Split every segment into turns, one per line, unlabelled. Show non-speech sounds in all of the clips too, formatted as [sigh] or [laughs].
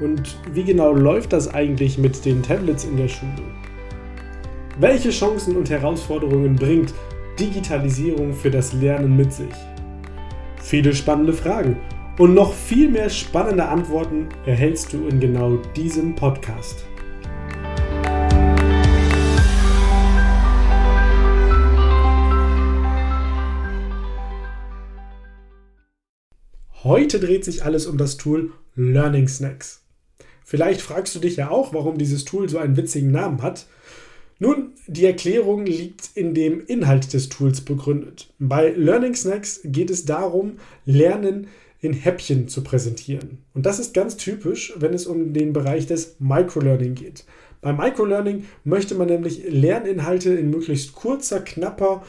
Und wie genau läuft das eigentlich mit den Tablets in der Schule? Welche Chancen und Herausforderungen bringt Digitalisierung für das Lernen mit sich? Viele spannende Fragen und noch viel mehr spannende Antworten erhältst du in genau diesem Podcast. Heute dreht sich alles um das Tool Learning Snacks. Vielleicht fragst du dich ja auch, warum dieses Tool so einen witzigen Namen hat. Nun, die Erklärung liegt in dem Inhalt des Tools begründet. Bei Learning Snacks geht es darum, Lernen in Häppchen zu präsentieren. Und das ist ganz typisch, wenn es um den Bereich des Microlearning geht. Beim Microlearning möchte man nämlich Lerninhalte in möglichst kurzer, knapper,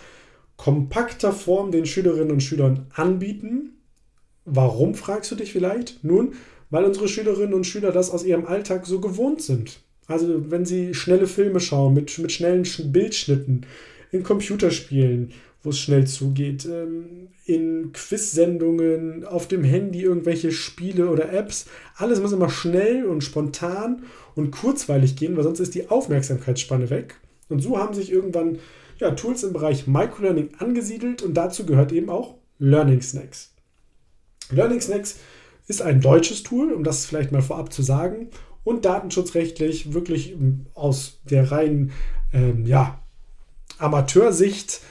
kompakter Form den Schülerinnen und Schülern anbieten. Warum, fragst du dich vielleicht? Nun, weil unsere Schülerinnen und Schüler das aus ihrem Alltag so gewohnt sind. Also wenn sie schnelle Filme schauen mit, mit schnellen Bildschnitten, in Computerspielen, wo es schnell zugeht, ähm, in Quiz-Sendungen, auf dem Handy irgendwelche Spiele oder Apps. Alles muss immer schnell und spontan und kurzweilig gehen, weil sonst ist die Aufmerksamkeitsspanne weg. Und so haben sich irgendwann ja, Tools im Bereich Microlearning angesiedelt und dazu gehört eben auch Learning Snacks. Learning Snacks ist ein deutsches Tool, um das vielleicht mal vorab zu sagen, und datenschutzrechtlich wirklich aus der reinen ähm, ja, Amateursicht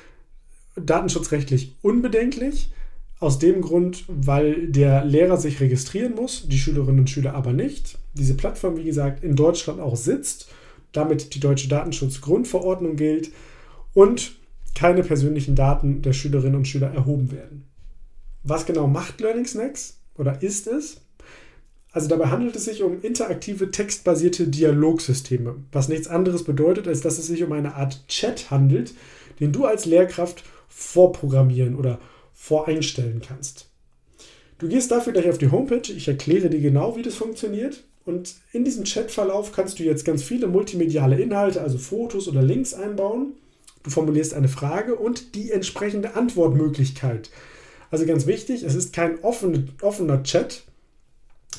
datenschutzrechtlich unbedenklich. Aus dem Grund, weil der Lehrer sich registrieren muss, die Schülerinnen und Schüler aber nicht. Diese Plattform, wie gesagt, in Deutschland auch sitzt, damit die deutsche Datenschutzgrundverordnung gilt und keine persönlichen Daten der Schülerinnen und Schüler erhoben werden. Was genau macht Learning Snacks? Oder ist es? Also dabei handelt es sich um interaktive textbasierte Dialogsysteme, was nichts anderes bedeutet, als dass es sich um eine Art Chat handelt, den du als Lehrkraft vorprogrammieren oder voreinstellen kannst. Du gehst dafür gleich auf die Homepage, ich erkläre dir genau, wie das funktioniert. Und in diesem Chatverlauf kannst du jetzt ganz viele multimediale Inhalte, also Fotos oder Links einbauen. Du formulierst eine Frage und die entsprechende Antwortmöglichkeit also ganz wichtig, es ist kein offen, offener Chat,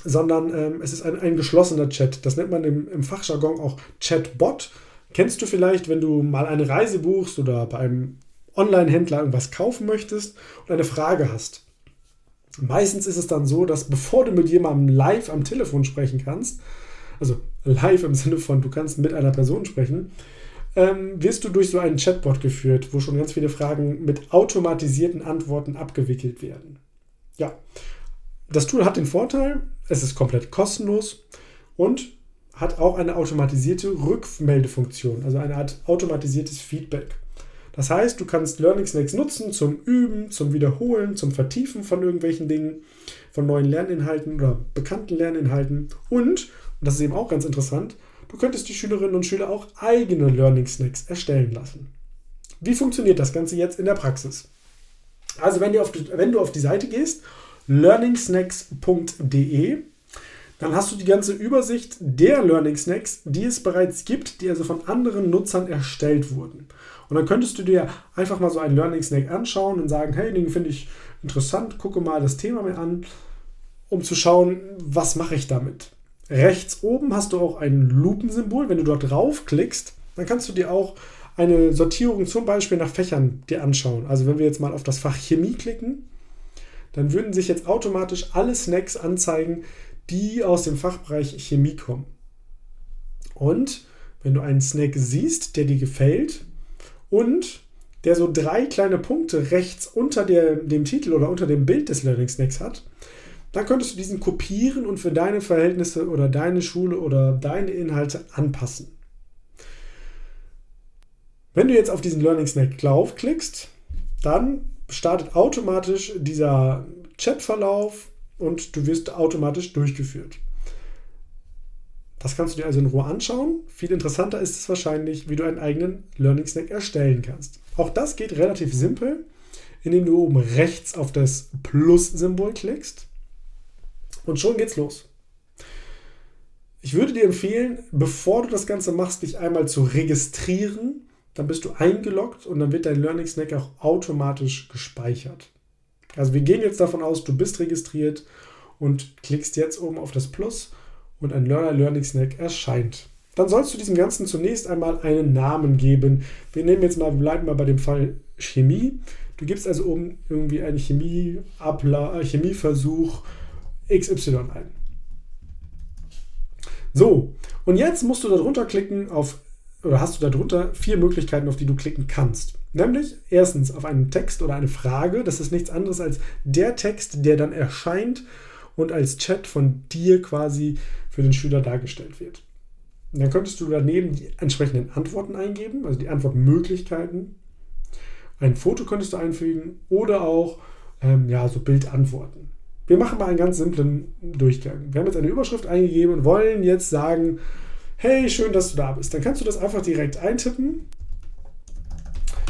sondern ähm, es ist ein, ein geschlossener Chat. Das nennt man im, im Fachjargon auch Chatbot. Kennst du vielleicht, wenn du mal eine Reise buchst oder bei einem Online-Händler irgendwas kaufen möchtest und eine Frage hast? Meistens ist es dann so, dass bevor du mit jemandem live am Telefon sprechen kannst, also live im Sinne von, du kannst mit einer Person sprechen, ähm, wirst du durch so einen Chatbot geführt, wo schon ganz viele Fragen mit automatisierten Antworten abgewickelt werden. Ja, das Tool hat den Vorteil, es ist komplett kostenlos und hat auch eine automatisierte Rückmeldefunktion, also eine Art automatisiertes Feedback. Das heißt, du kannst Learning Snacks nutzen zum Üben, zum Wiederholen, zum Vertiefen von irgendwelchen Dingen, von neuen Lerninhalten oder bekannten Lerninhalten und, und das ist eben auch ganz interessant, Du könntest die Schülerinnen und Schüler auch eigene Learning Snacks erstellen lassen. Wie funktioniert das Ganze jetzt in der Praxis? Also wenn du auf die, wenn du auf die Seite gehst, learningsnacks.de, dann hast du die ganze Übersicht der Learning Snacks, die es bereits gibt, die also von anderen Nutzern erstellt wurden. Und dann könntest du dir einfach mal so einen Learning Snack anschauen und sagen, hey, den finde ich interessant, gucke mal das Thema mir an, um zu schauen, was mache ich damit. Rechts oben hast du auch ein Lupensymbol. Wenn du dort draufklickst, dann kannst du dir auch eine Sortierung zum Beispiel nach Fächern dir anschauen. Also wenn wir jetzt mal auf das Fach Chemie klicken, dann würden sich jetzt automatisch alle Snacks anzeigen, die aus dem Fachbereich Chemie kommen. Und wenn du einen Snack siehst, der dir gefällt und der so drei kleine Punkte rechts unter der, dem Titel oder unter dem Bild des Learning Snacks hat, dann könntest du diesen kopieren und für deine Verhältnisse oder deine Schule oder deine Inhalte anpassen. Wenn du jetzt auf diesen Learning Snack klickst, dann startet automatisch dieser Chatverlauf und du wirst automatisch durchgeführt. Das kannst du dir also in Ruhe anschauen. Viel interessanter ist es wahrscheinlich, wie du einen eigenen Learning Snack erstellen kannst. Auch das geht relativ simpel, indem du oben rechts auf das Plus-Symbol klickst und schon geht's los. Ich würde dir empfehlen, bevor du das Ganze machst, dich einmal zu registrieren. Dann bist du eingeloggt und dann wird dein Learning Snack auch automatisch gespeichert. Also wir gehen jetzt davon aus, du bist registriert und klickst jetzt oben auf das Plus und ein Learner Learning Snack erscheint. Dann sollst du diesem Ganzen zunächst einmal einen Namen geben. Wir nehmen jetzt mal, wir bleiben mal bei dem Fall Chemie. Du gibst also oben irgendwie einen Chemie äh, Chemieversuch XY ein. So, und jetzt musst du darunter klicken auf, oder hast du darunter vier Möglichkeiten, auf die du klicken kannst. Nämlich erstens auf einen Text oder eine Frage. Das ist nichts anderes als der Text, der dann erscheint und als Chat von dir quasi für den Schüler dargestellt wird. Und dann könntest du daneben die entsprechenden Antworten eingeben, also die Antwortmöglichkeiten. Ein Foto könntest du einfügen oder auch ähm, ja, so Bildantworten. Wir machen mal einen ganz simplen Durchgang. Wir haben jetzt eine Überschrift eingegeben und wollen jetzt sagen, hey, schön, dass du da bist. Dann kannst du das einfach direkt eintippen.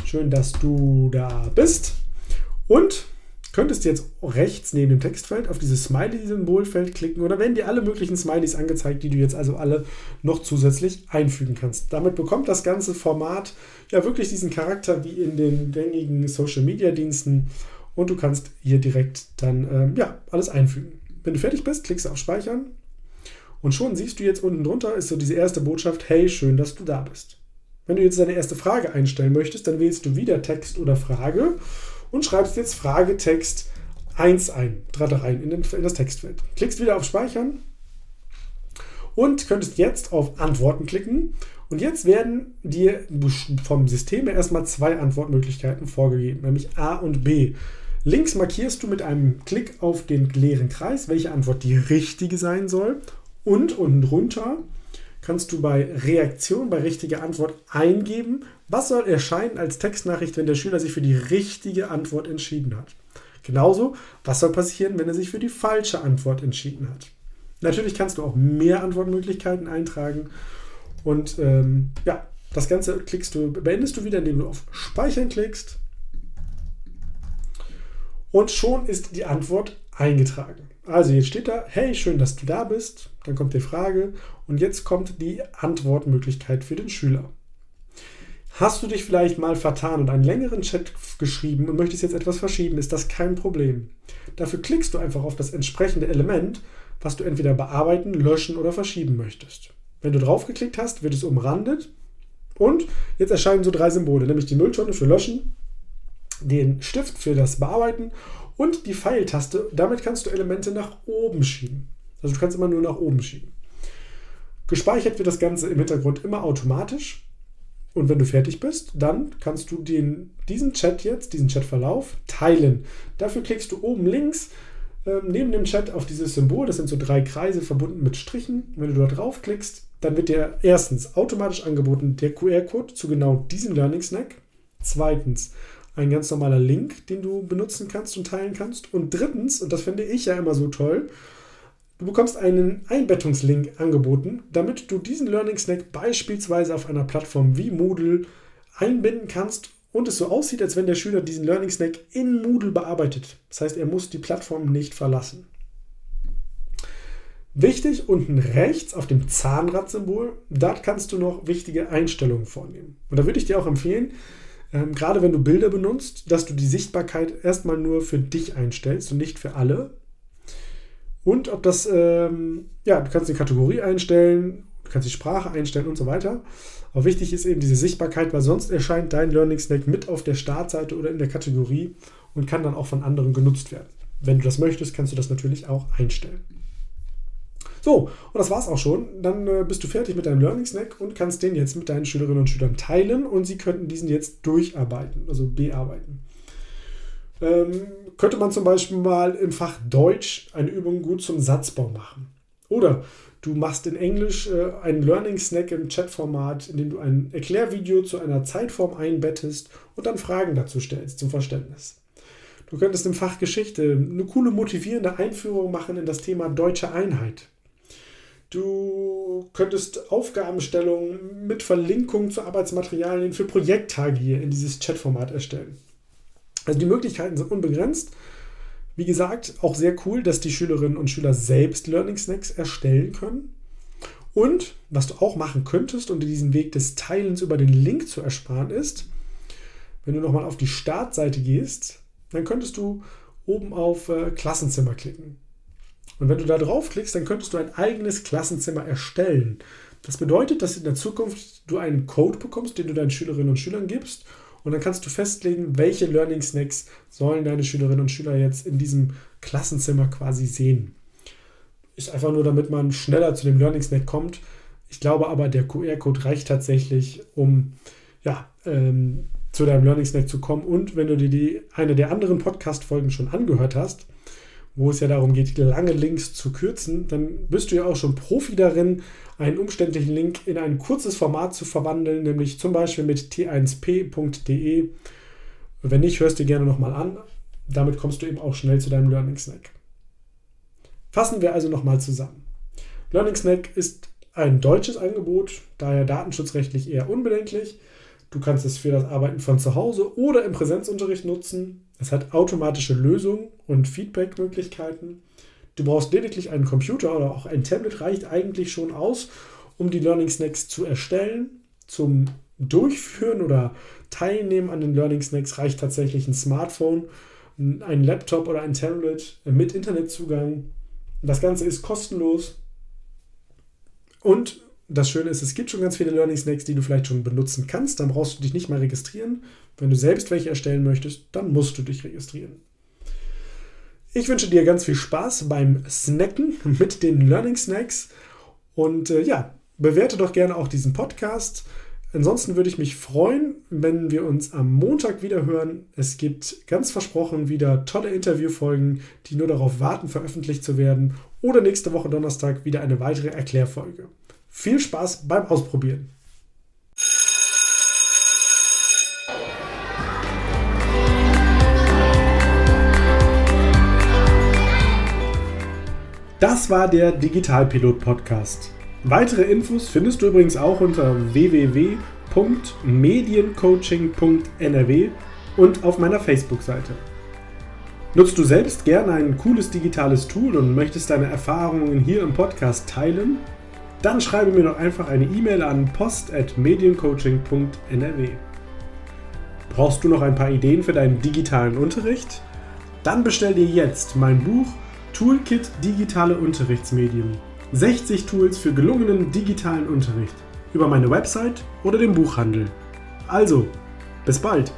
Schön, dass du da bist. Und könntest jetzt rechts neben dem Textfeld auf dieses Smiley-Symbolfeld klicken oder werden dir alle möglichen Smileys angezeigt, die du jetzt also alle noch zusätzlich einfügen kannst. Damit bekommt das ganze Format ja wirklich diesen Charakter wie in den gängigen Social-Media-Diensten und du kannst hier direkt dann ähm, ja, alles einfügen. Wenn du fertig bist, klickst du auf Speichern und schon siehst du jetzt unten drunter ist so diese erste Botschaft, hey, schön, dass du da bist. Wenn du jetzt deine erste Frage einstellen möchtest, dann wählst du wieder Text oder Frage und schreibst jetzt Fragetext 1 ein, gerade rein in, den, in das Textfeld. Klickst wieder auf Speichern und könntest jetzt auf Antworten klicken. Und jetzt werden dir vom System erstmal zwei Antwortmöglichkeiten vorgegeben, nämlich A und B. Links markierst du mit einem Klick auf den leeren Kreis, welche Antwort die richtige sein soll. Und unten drunter kannst du bei Reaktion, bei richtiger Antwort eingeben, was soll erscheinen als Textnachricht, wenn der Schüler sich für die richtige Antwort entschieden hat. Genauso, was soll passieren, wenn er sich für die falsche Antwort entschieden hat. Natürlich kannst du auch mehr Antwortmöglichkeiten eintragen und ähm, ja, das Ganze klickst du, beendest du wieder, indem du auf Speichern klickst und schon ist die Antwort eingetragen. Also jetzt steht da, hey, schön, dass du da bist. Dann kommt die Frage und jetzt kommt die Antwortmöglichkeit für den Schüler. Hast du dich vielleicht mal vertan und einen längeren Chat geschrieben und möchtest jetzt etwas verschieben, ist das kein Problem. Dafür klickst du einfach auf das entsprechende Element, was du entweder bearbeiten, löschen oder verschieben möchtest. Wenn du draufgeklickt hast, wird es umrandet und jetzt erscheinen so drei Symbole, nämlich die Nulltonne für Löschen, den Stift für das Bearbeiten und die Pfeiltaste. Damit kannst du Elemente nach oben schieben. Also du kannst immer nur nach oben schieben. Gespeichert wird das Ganze im Hintergrund immer automatisch. Und wenn du fertig bist, dann kannst du den, diesen Chat jetzt, diesen Chatverlauf teilen. Dafür klickst du oben links äh, neben dem Chat auf dieses Symbol. Das sind so drei Kreise verbunden mit Strichen. Wenn du dort draufklickst, dann wird dir erstens automatisch angeboten der QR-Code zu genau diesem Learning Snack. Zweitens ein ganz normaler Link, den du benutzen kannst und teilen kannst. Und drittens, und das finde ich ja immer so toll, du bekommst einen Einbettungslink angeboten, damit du diesen Learning Snack beispielsweise auf einer Plattform wie Moodle einbinden kannst und es so aussieht, als wenn der Schüler diesen Learning Snack in Moodle bearbeitet. Das heißt, er muss die Plattform nicht verlassen. Wichtig, unten rechts auf dem Zahnradsymbol, dort kannst du noch wichtige Einstellungen vornehmen. Und da würde ich dir auch empfehlen, ähm, gerade wenn du Bilder benutzt, dass du die Sichtbarkeit erstmal nur für dich einstellst und nicht für alle. Und ob das, ähm, ja, du kannst die Kategorie einstellen, du kannst die Sprache einstellen und so weiter. Aber wichtig ist eben diese Sichtbarkeit, weil sonst erscheint dein Learning Snack mit auf der Startseite oder in der Kategorie und kann dann auch von anderen genutzt werden. Wenn du das möchtest, kannst du das natürlich auch einstellen. So, und das war's auch schon. Dann äh, bist du fertig mit deinem Learning Snack und kannst den jetzt mit deinen Schülerinnen und Schülern teilen und sie könnten diesen jetzt durcharbeiten, also bearbeiten. Ähm, könnte man zum Beispiel mal im Fach Deutsch eine Übung gut zum Satzbau machen. Oder du machst in Englisch äh, einen Learning Snack im Chatformat, in dem du ein Erklärvideo zu einer Zeitform einbettest und dann Fragen dazu stellst zum Verständnis. Du könntest im Fach Geschichte eine coole motivierende Einführung machen in das Thema deutsche Einheit. Du könntest Aufgabenstellungen mit Verlinkung zu Arbeitsmaterialien für Projekttage hier in dieses Chatformat erstellen. Also die Möglichkeiten sind unbegrenzt. Wie gesagt, auch sehr cool, dass die Schülerinnen und Schüler selbst Learning Snacks erstellen können. Und was du auch machen könntest, um dir diesen Weg des Teilens über den Link zu ersparen, ist, wenn du nochmal auf die Startseite gehst, dann könntest du oben auf äh, Klassenzimmer klicken. Und wenn du da draufklickst, dann könntest du ein eigenes Klassenzimmer erstellen. Das bedeutet, dass in der Zukunft du einen Code bekommst, den du deinen Schülerinnen und Schülern gibst. Und dann kannst du festlegen, welche Learning Snacks sollen deine Schülerinnen und Schüler jetzt in diesem Klassenzimmer quasi sehen. Ist einfach nur, damit man schneller zu dem Learning Snack kommt. Ich glaube aber, der QR-Code reicht tatsächlich, um ja, ähm, zu deinem Learning Snack zu kommen. Und wenn du dir die, eine der anderen Podcast-Folgen schon angehört hast, wo es ja darum geht, lange Links zu kürzen, dann bist du ja auch schon Profi darin, einen umständlichen Link in ein kurzes Format zu verwandeln, nämlich zum Beispiel mit t1p.de. Wenn nicht, hörst du gerne nochmal an. Damit kommst du eben auch schnell zu deinem Learning Snack. Fassen wir also nochmal zusammen. Learning Snack ist ein deutsches Angebot, daher datenschutzrechtlich eher unbedenklich. Du kannst es für das Arbeiten von zu Hause oder im Präsenzunterricht nutzen. Es hat automatische Lösungen und Feedback-Möglichkeiten. Du brauchst lediglich einen Computer oder auch ein Tablet reicht eigentlich schon aus, um die Learning Snacks zu erstellen. Zum Durchführen oder Teilnehmen an den Learning Snacks reicht tatsächlich ein Smartphone, ein Laptop oder ein Tablet mit Internetzugang. Das Ganze ist kostenlos und das Schöne ist, es gibt schon ganz viele Learning Snacks, die du vielleicht schon benutzen kannst. Dann brauchst du dich nicht mal registrieren. Wenn du selbst welche erstellen möchtest, dann musst du dich registrieren. Ich wünsche dir ganz viel Spaß beim Snacken [laughs] mit den Learning Snacks. Und äh, ja, bewerte doch gerne auch diesen Podcast. Ansonsten würde ich mich freuen, wenn wir uns am Montag wieder hören. Es gibt ganz versprochen wieder tolle Interviewfolgen, die nur darauf warten, veröffentlicht zu werden. Oder nächste Woche Donnerstag wieder eine weitere Erklärfolge. Viel Spaß beim Ausprobieren. Das war der Digitalpilot Podcast. Weitere Infos findest du übrigens auch unter www.mediencoaching.nrw und auf meiner Facebook-Seite. Nutzt du selbst gerne ein cooles digitales Tool und möchtest deine Erfahrungen hier im Podcast teilen? Dann schreibe mir doch einfach eine E-Mail an post.mediencoaching.nrw. Brauchst du noch ein paar Ideen für deinen digitalen Unterricht? Dann bestell dir jetzt mein Buch Toolkit Digitale Unterrichtsmedien. 60 Tools für gelungenen digitalen Unterricht über meine Website oder den Buchhandel. Also, bis bald!